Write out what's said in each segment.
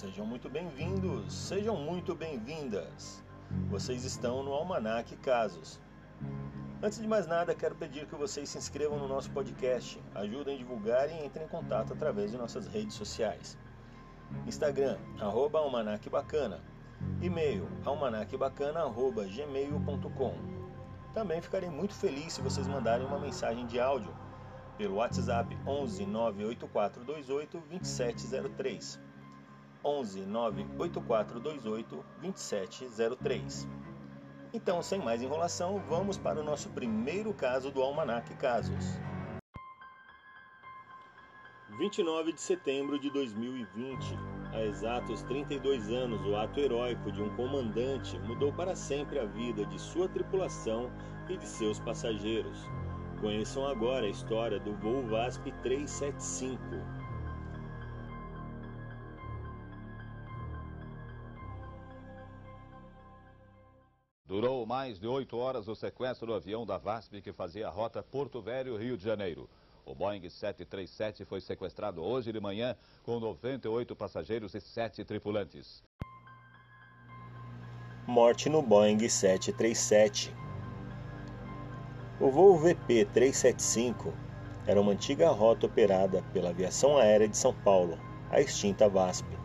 Sejam muito bem-vindos, sejam muito bem-vindas. Vocês estão no Almanac Casos. Antes de mais nada, quero pedir que vocês se inscrevam no nosso podcast, ajudem a divulgar e entrem em contato através de nossas redes sociais. Instagram, arroba almanacbacana. E-mail, almanacbacana.gmail.com Também ficarei muito feliz se vocês mandarem uma mensagem de áudio pelo WhatsApp 11 98428 2703. 11 98428 2703. Então, sem mais enrolação, vamos para o nosso primeiro caso do Almanac Casos. 29 de setembro de 2020, há exatos 32 anos, o ato heróico de um comandante mudou para sempre a vida de sua tripulação e de seus passageiros. Conheçam agora a história do voo VASP 375. Durou mais de oito horas o sequestro do avião da VASP que fazia a rota Porto Velho, Rio de Janeiro. O Boeing 737 foi sequestrado hoje de manhã com 98 passageiros e 7 tripulantes. Morte no Boeing 737. O voo VP-375 era uma antiga rota operada pela Aviação Aérea de São Paulo, a extinta VASP.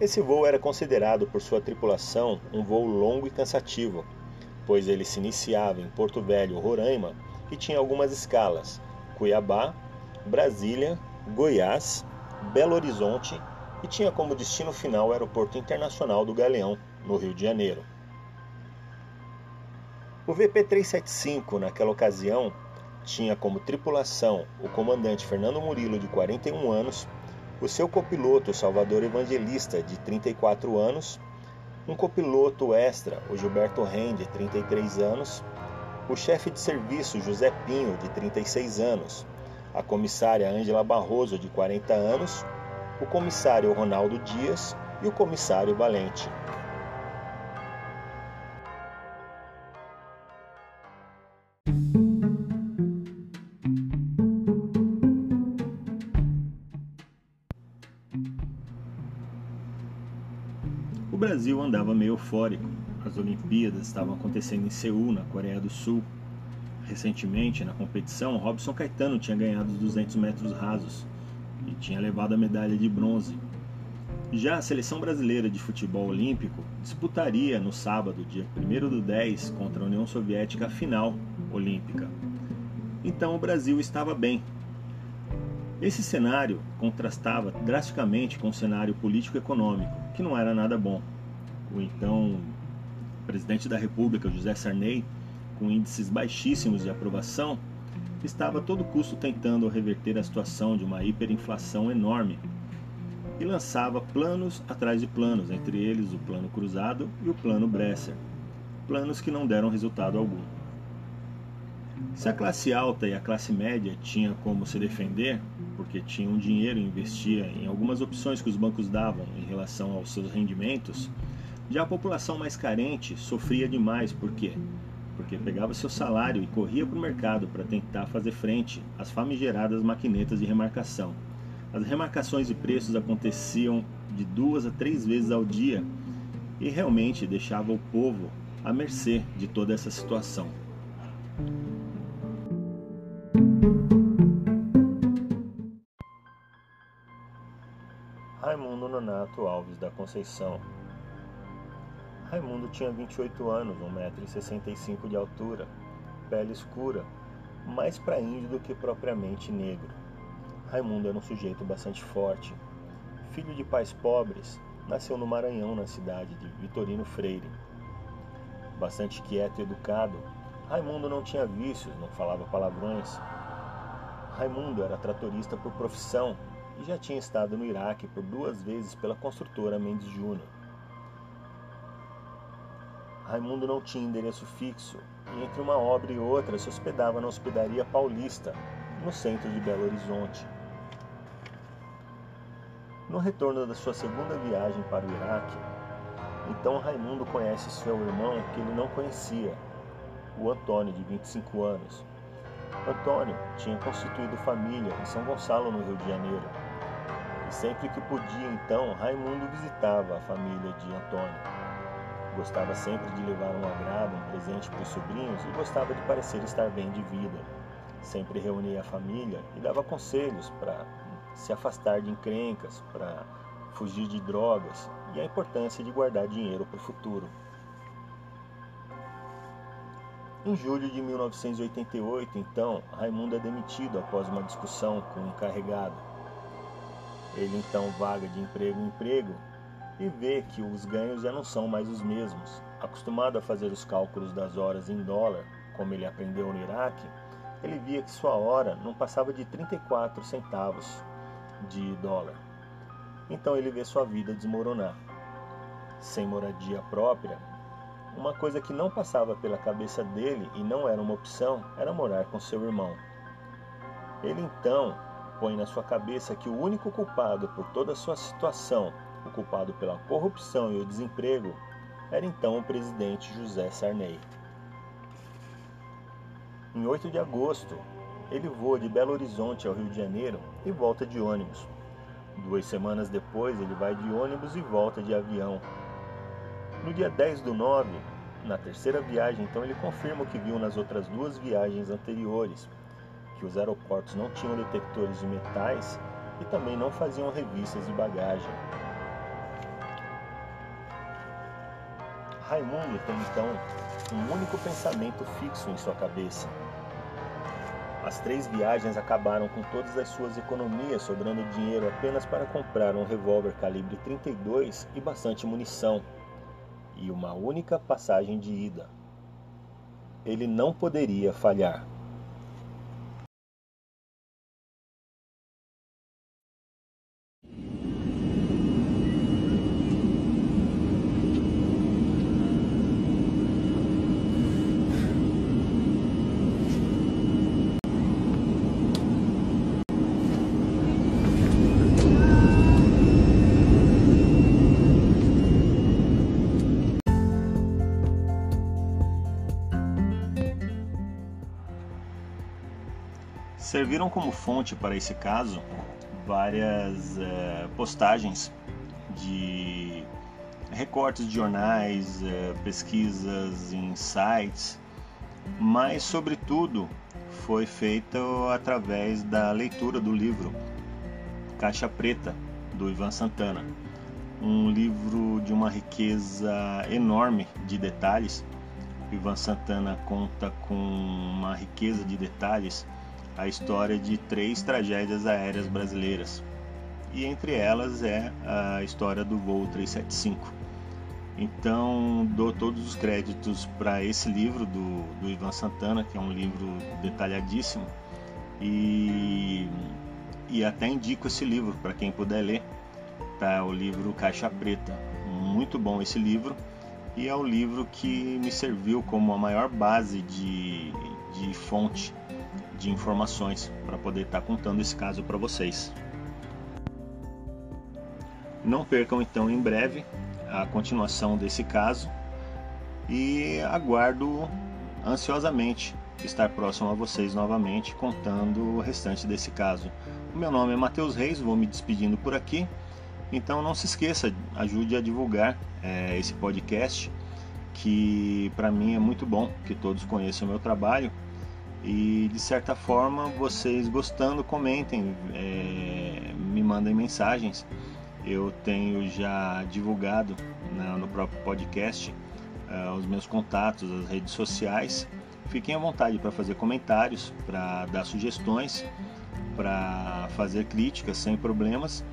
Esse voo era considerado por sua tripulação um voo longo e cansativo, pois ele se iniciava em Porto Velho, Roraima, e tinha algumas escalas: Cuiabá, Brasília, Goiás, Belo Horizonte e tinha como destino final o Aeroporto Internacional do Galeão, no Rio de Janeiro. O VP-375, naquela ocasião, tinha como tripulação o comandante Fernando Murilo, de 41 anos, o seu copiloto Salvador Evangelista, de 34 anos, um copiloto extra, o Gilberto Ren, de 33 anos, o chefe de serviço José Pinho, de 36 anos, a comissária Ângela Barroso, de 40 anos, o comissário Ronaldo Dias. E o comissário Valente. O Brasil andava meio eufórico. As Olimpíadas estavam acontecendo em Seul, na Coreia do Sul. Recentemente, na competição, Robson Caetano tinha ganhado os 200 metros rasos e tinha levado a medalha de bronze. Já a seleção brasileira de futebol olímpico disputaria no sábado, dia 1 do 10, contra a União Soviética a final olímpica. Então o Brasil estava bem. Esse cenário contrastava drasticamente com o cenário político-econômico, que não era nada bom. O então presidente da República, José Sarney, com índices baixíssimos de aprovação, estava a todo custo tentando reverter a situação de uma hiperinflação enorme e lançava planos atrás de planos, entre eles o plano cruzado e o plano Bresser, planos que não deram resultado algum. Se a classe alta e a classe média tinha como se defender, porque tinham dinheiro e investia em algumas opções que os bancos davam em relação aos seus rendimentos, já a população mais carente sofria demais, por quê? Porque pegava seu salário e corria para o mercado para tentar fazer frente às famigeradas maquinetas de remarcação. As remarcações de preços aconteciam de duas a três vezes ao dia e realmente deixava o povo à mercê de toda essa situação. Raimundo Nonato Alves da Conceição. Raimundo tinha 28 anos, 1,65m de altura, pele escura, mais para índio do que propriamente negro. Raimundo era um sujeito bastante forte. Filho de pais pobres, nasceu no Maranhão, na cidade de Vitorino Freire. Bastante quieto e educado, Raimundo não tinha vícios, não falava palavrões. Raimundo era tratorista por profissão e já tinha estado no Iraque por duas vezes pela construtora Mendes Júnior. Raimundo não tinha endereço fixo e entre uma obra e outra se hospedava na Hospedaria Paulista, no centro de Belo Horizonte. No retorno da sua segunda viagem para o Iraque, então Raimundo conhece seu irmão que ele não conhecia, o Antônio, de 25 anos. Antônio tinha constituído família em São Gonçalo, no Rio de Janeiro, E sempre que podia, então, Raimundo visitava a família de Antônio. Gostava sempre de levar um agrado, um presente para os sobrinhos e gostava de parecer estar bem de vida. Sempre reunia a família e dava conselhos para se afastar de encrencas, para fugir de drogas e a importância de guardar dinheiro para o futuro. Em julho de 1988, então, Raimundo é demitido após uma discussão com o encarregado. Ele então vaga de emprego em emprego e vê que os ganhos já não são mais os mesmos. Acostumado a fazer os cálculos das horas em dólar, como ele aprendeu no Iraque, ele via que sua hora não passava de 34 centavos de dólar. Então ele vê sua vida desmoronar. Sem moradia própria, uma coisa que não passava pela cabeça dele e não era uma opção era morar com seu irmão. Ele então põe na sua cabeça que o único culpado por toda a sua situação, o culpado pela corrupção e o desemprego, era então o presidente José Sarney. Em 8 de agosto, ele voa de Belo Horizonte ao Rio de Janeiro e volta de ônibus. Duas semanas depois, ele vai de ônibus e volta de avião. No dia 10 do 9, na terceira viagem, então, ele confirma o que viu nas outras duas viagens anteriores, que os aeroportos não tinham detectores de metais e também não faziam revistas de bagagem. Raimundo tem então um único pensamento fixo em sua cabeça. As três viagens acabaram com todas as suas economias, sobrando dinheiro apenas para comprar um revólver calibre 32 e bastante munição, e uma única passagem de ida. Ele não poderia falhar. Serviram como fonte para esse caso várias é, postagens de recortes de jornais, é, pesquisas em sites, mas, sobretudo, foi feita através da leitura do livro Caixa Preta, do Ivan Santana. Um livro de uma riqueza enorme de detalhes. Ivan Santana conta com uma riqueza de detalhes a história de três tragédias aéreas brasileiras. E entre elas é a história do voo 375. Então, dou todos os créditos para esse livro do, do Ivan Santana, que é um livro detalhadíssimo, e, e até indico esse livro para quem puder ler. Tá, o livro Caixa Preta. Muito bom esse livro e é o livro que me serviu como a maior base de, de fonte de informações para poder estar tá contando esse caso para vocês. Não percam então em breve a continuação desse caso e aguardo ansiosamente estar próximo a vocês novamente contando o restante desse caso. O meu nome é Matheus Reis, vou me despedindo por aqui. Então não se esqueça, ajude a divulgar é, esse podcast, que para mim é muito bom que todos conheçam o meu trabalho e de certa forma, vocês gostando, comentem, é, me mandem mensagens. Eu tenho já divulgado né, no próprio podcast uh, os meus contatos, as redes sociais. Fiquem à vontade para fazer comentários, para dar sugestões, para fazer críticas sem problemas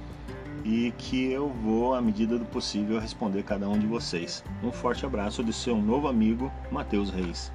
e que eu vou, à medida do possível, responder cada um de vocês. Um forte abraço de seu novo amigo, Matheus Reis.